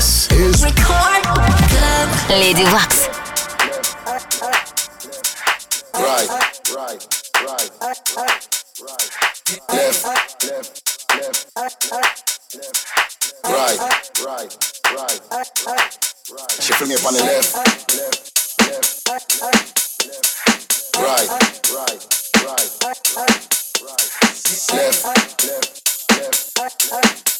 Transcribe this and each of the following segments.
This is Record Club. Lady Wax. Right, right, right, right, right. Left, left, left, left. Right, right, right, right. She feel me up on the left, left, left, left, left. Right, right, right, right. Left, left, left, left,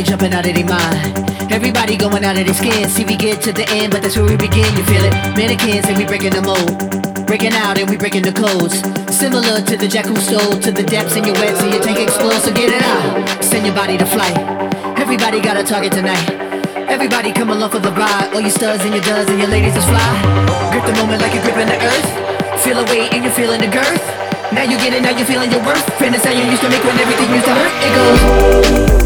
Everybody jumping out of their mind. Everybody going out of their skin. See, we get to the end, but that's where we begin. You feel it? Mannequins and we breaking the mold. Breaking out and we breaking the codes. Similar to the jack who stole to the depths in your wet, so your tank explodes. So get it out. Send your body to flight. Everybody got a target tonight. Everybody come along for the ride. All you studs and your duds and your ladies is fly. Grip the moment like you're gripping the earth. Feel a weight and you're feeling the girth. Now you get it, now you're feeling your worth. How you used to make when everything used to hurt. It goes.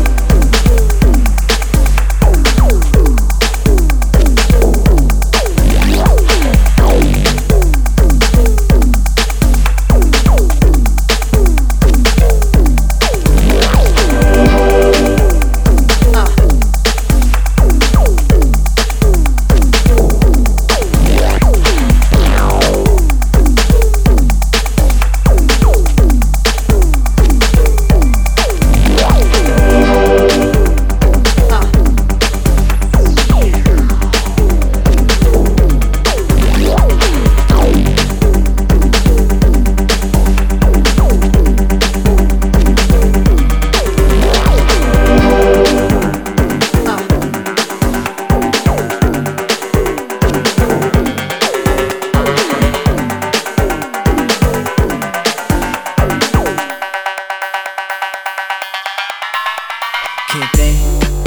anything.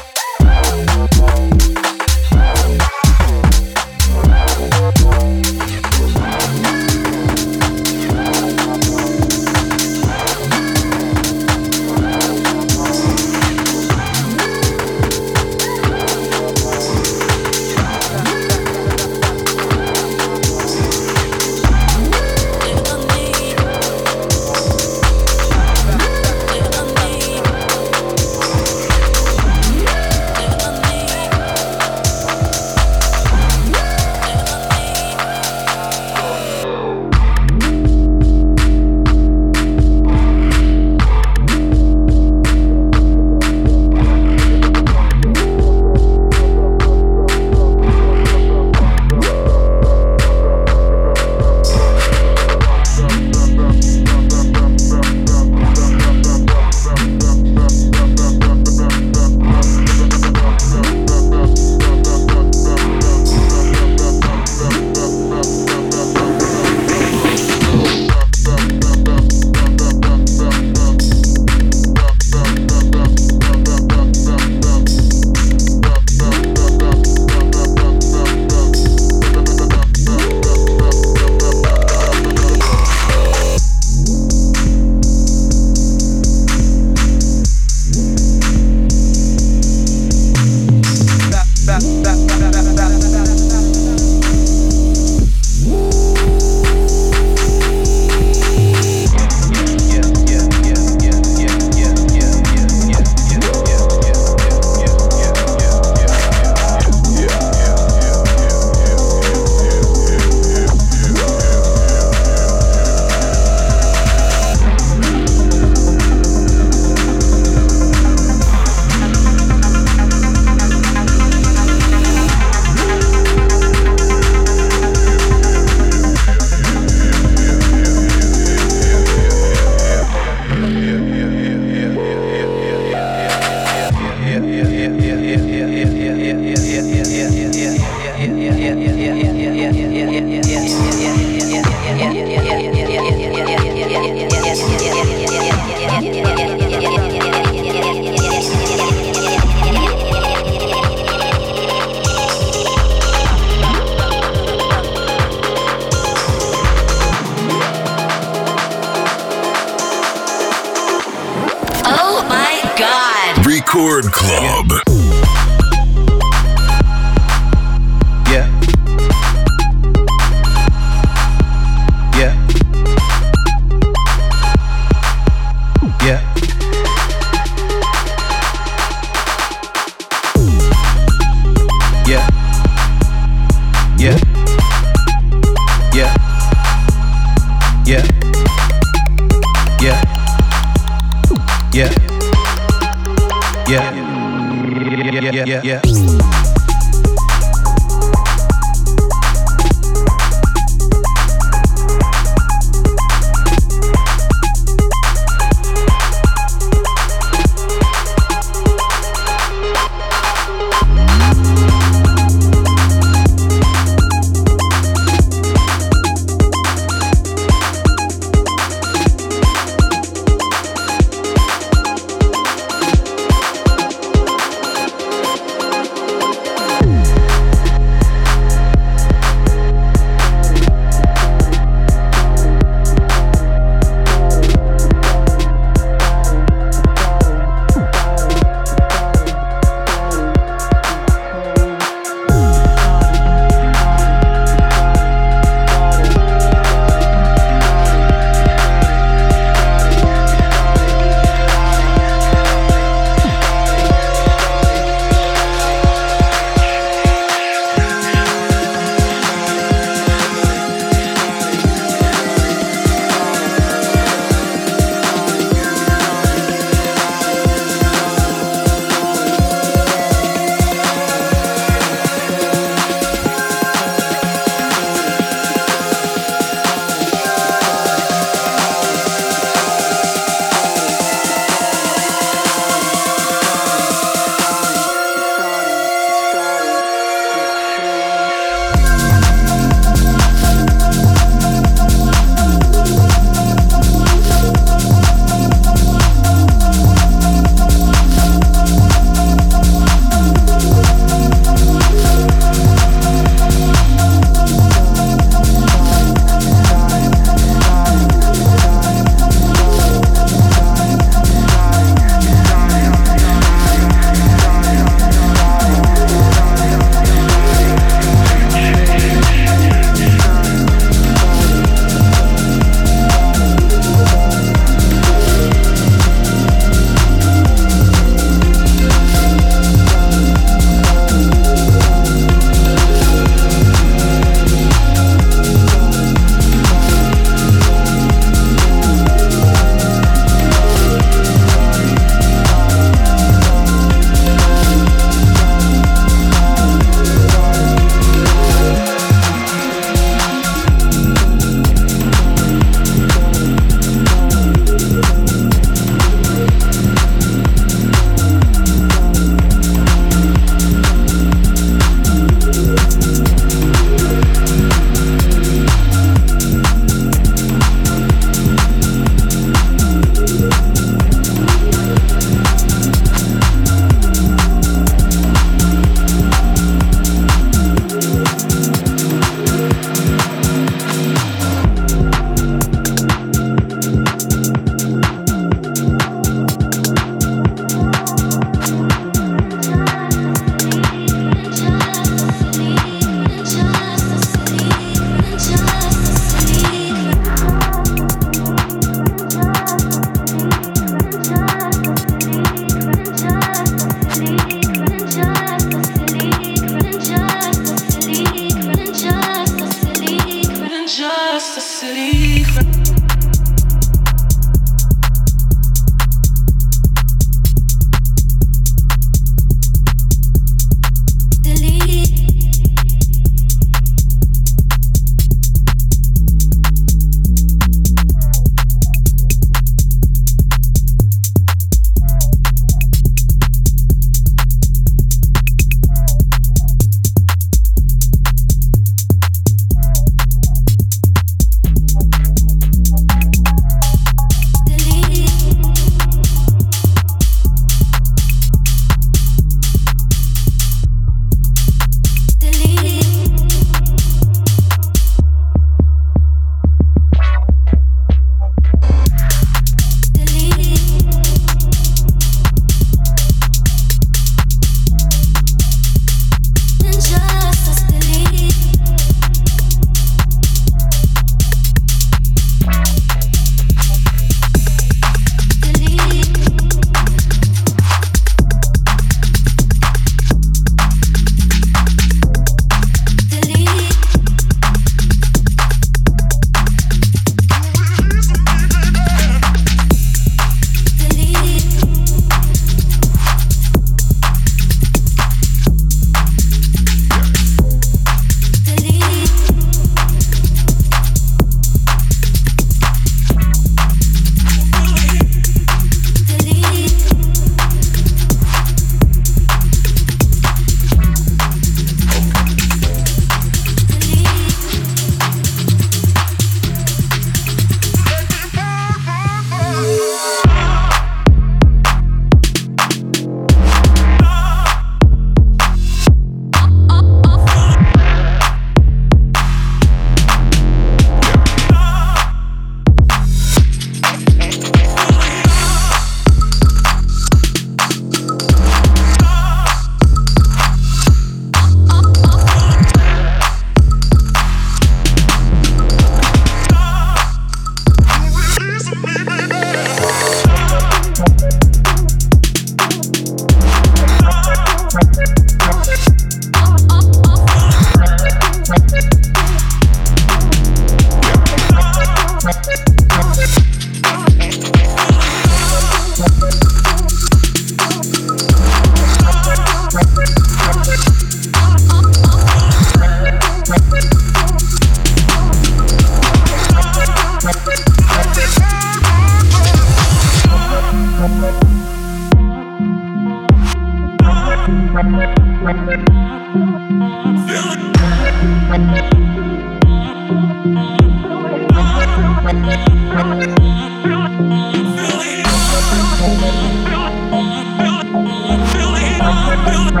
Oh,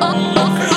oh, oh.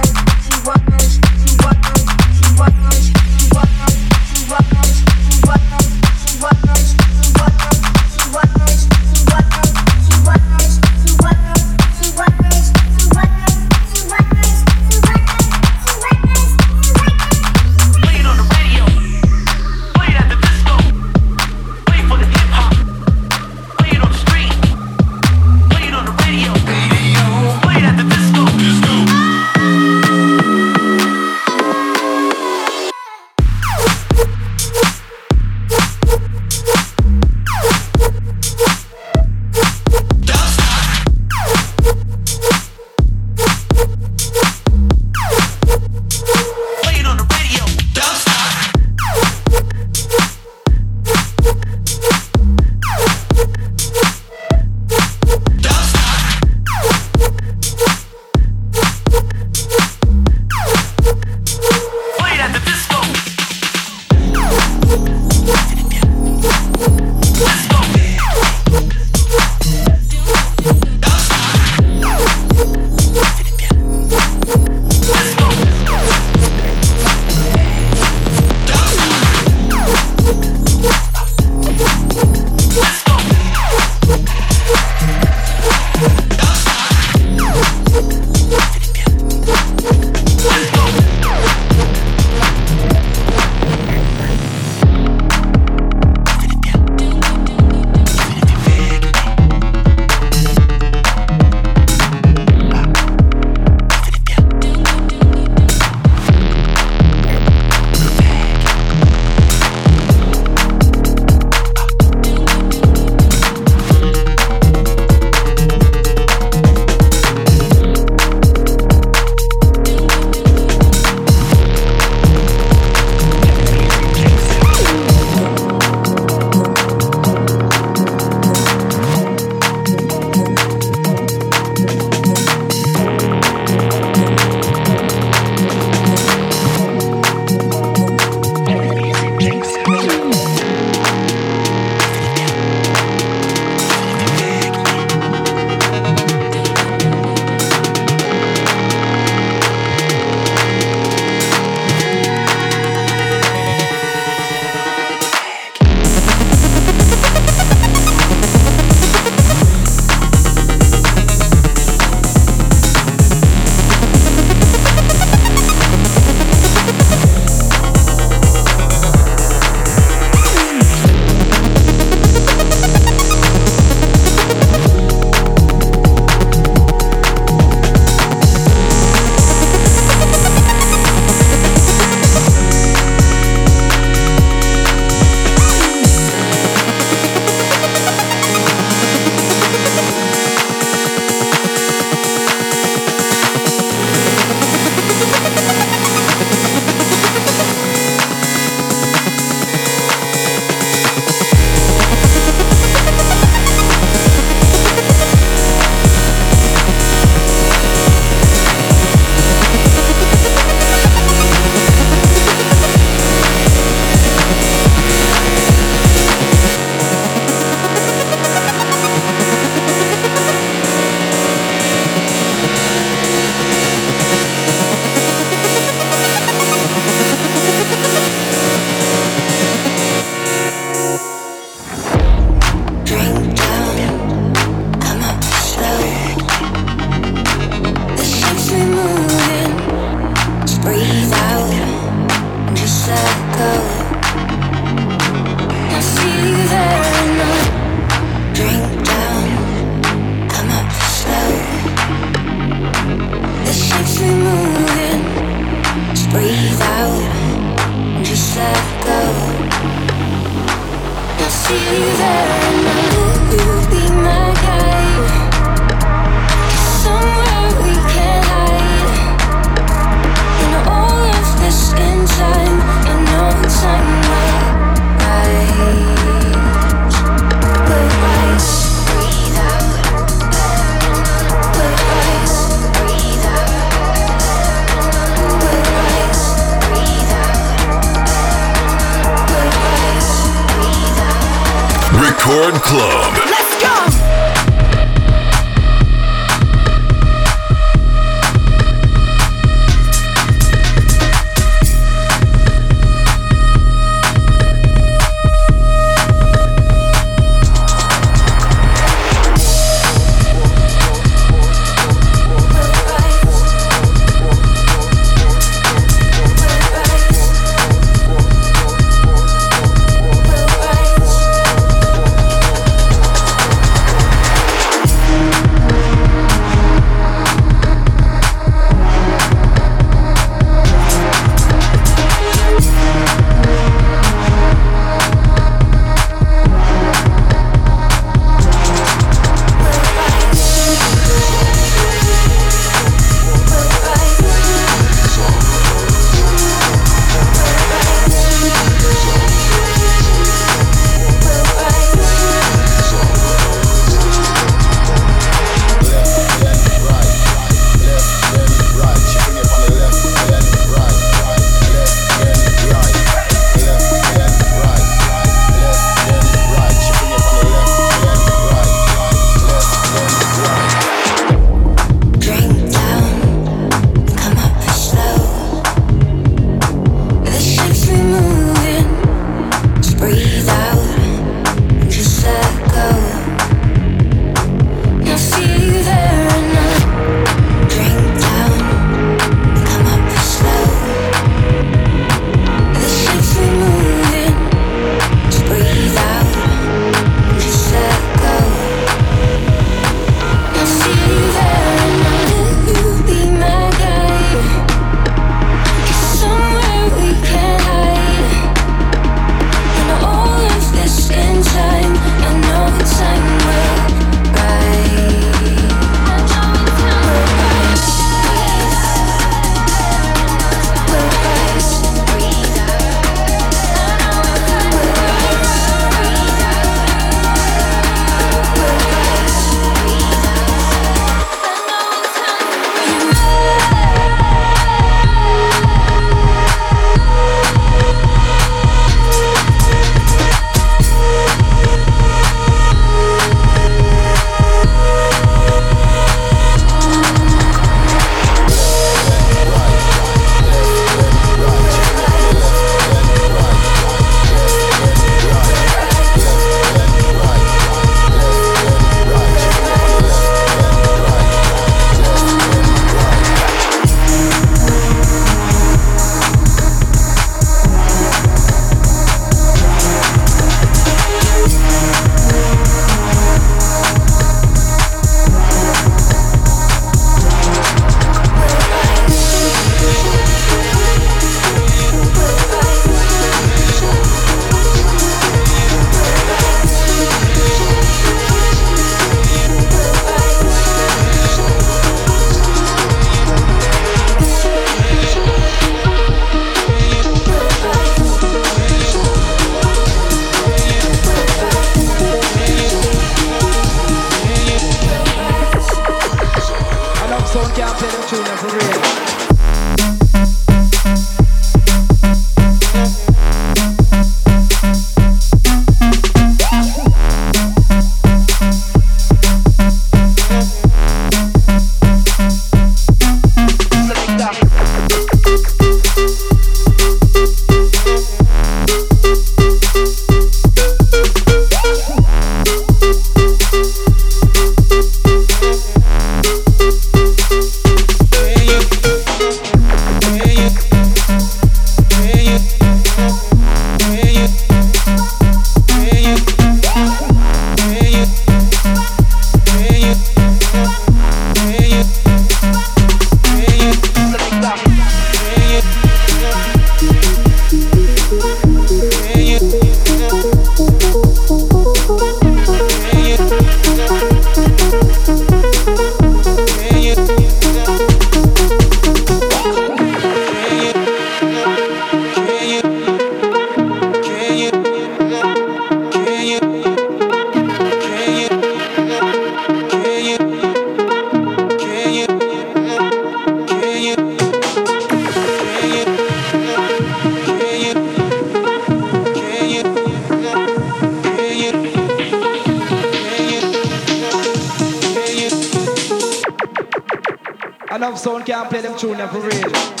Sound can't play them tune for real.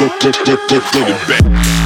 dip, dip, dip, dip, dip it back.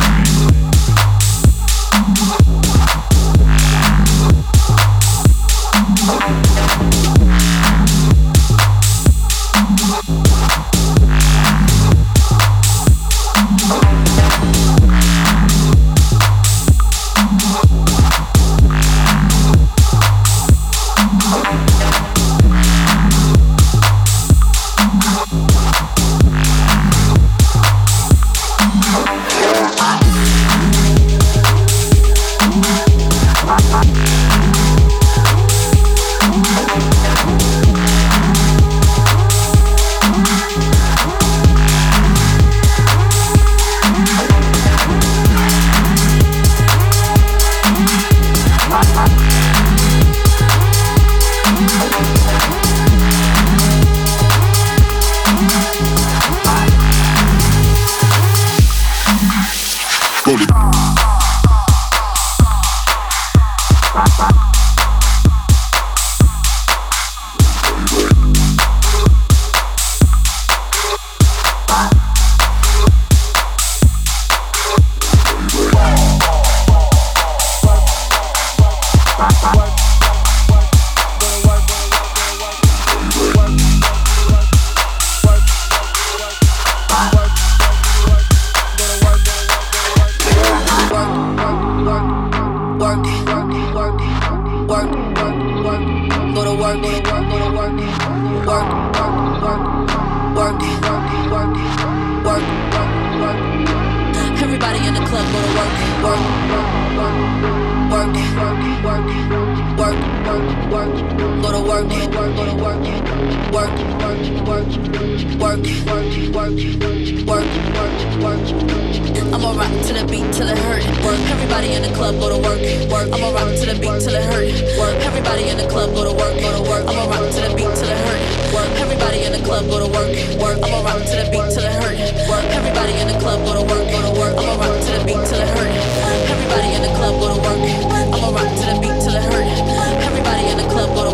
go to work, go to work, go to work, work, work, work, work, work, work, work, work. Everybody in the club go to work, work, work, work, work, work, work work, work, work, go to work, work, go to work, work, work, work, work, work, work, work, work, work. I'ma rock to the beat till it hurt. Work. Everybody in the club go to work, work. I'ma rock to the beat till it hurt. Work. Everybody in the club go to work, go to work. I'ma rock to the beat till it hurt. Work. Everybody in the club go to work, work. I'ma rock to the beat till it hurt. Work. Everybody in the club go to work, go to work. I'ma rock to the beat till it hurt. Everybody in the club go to work. I'ma rock to the beat.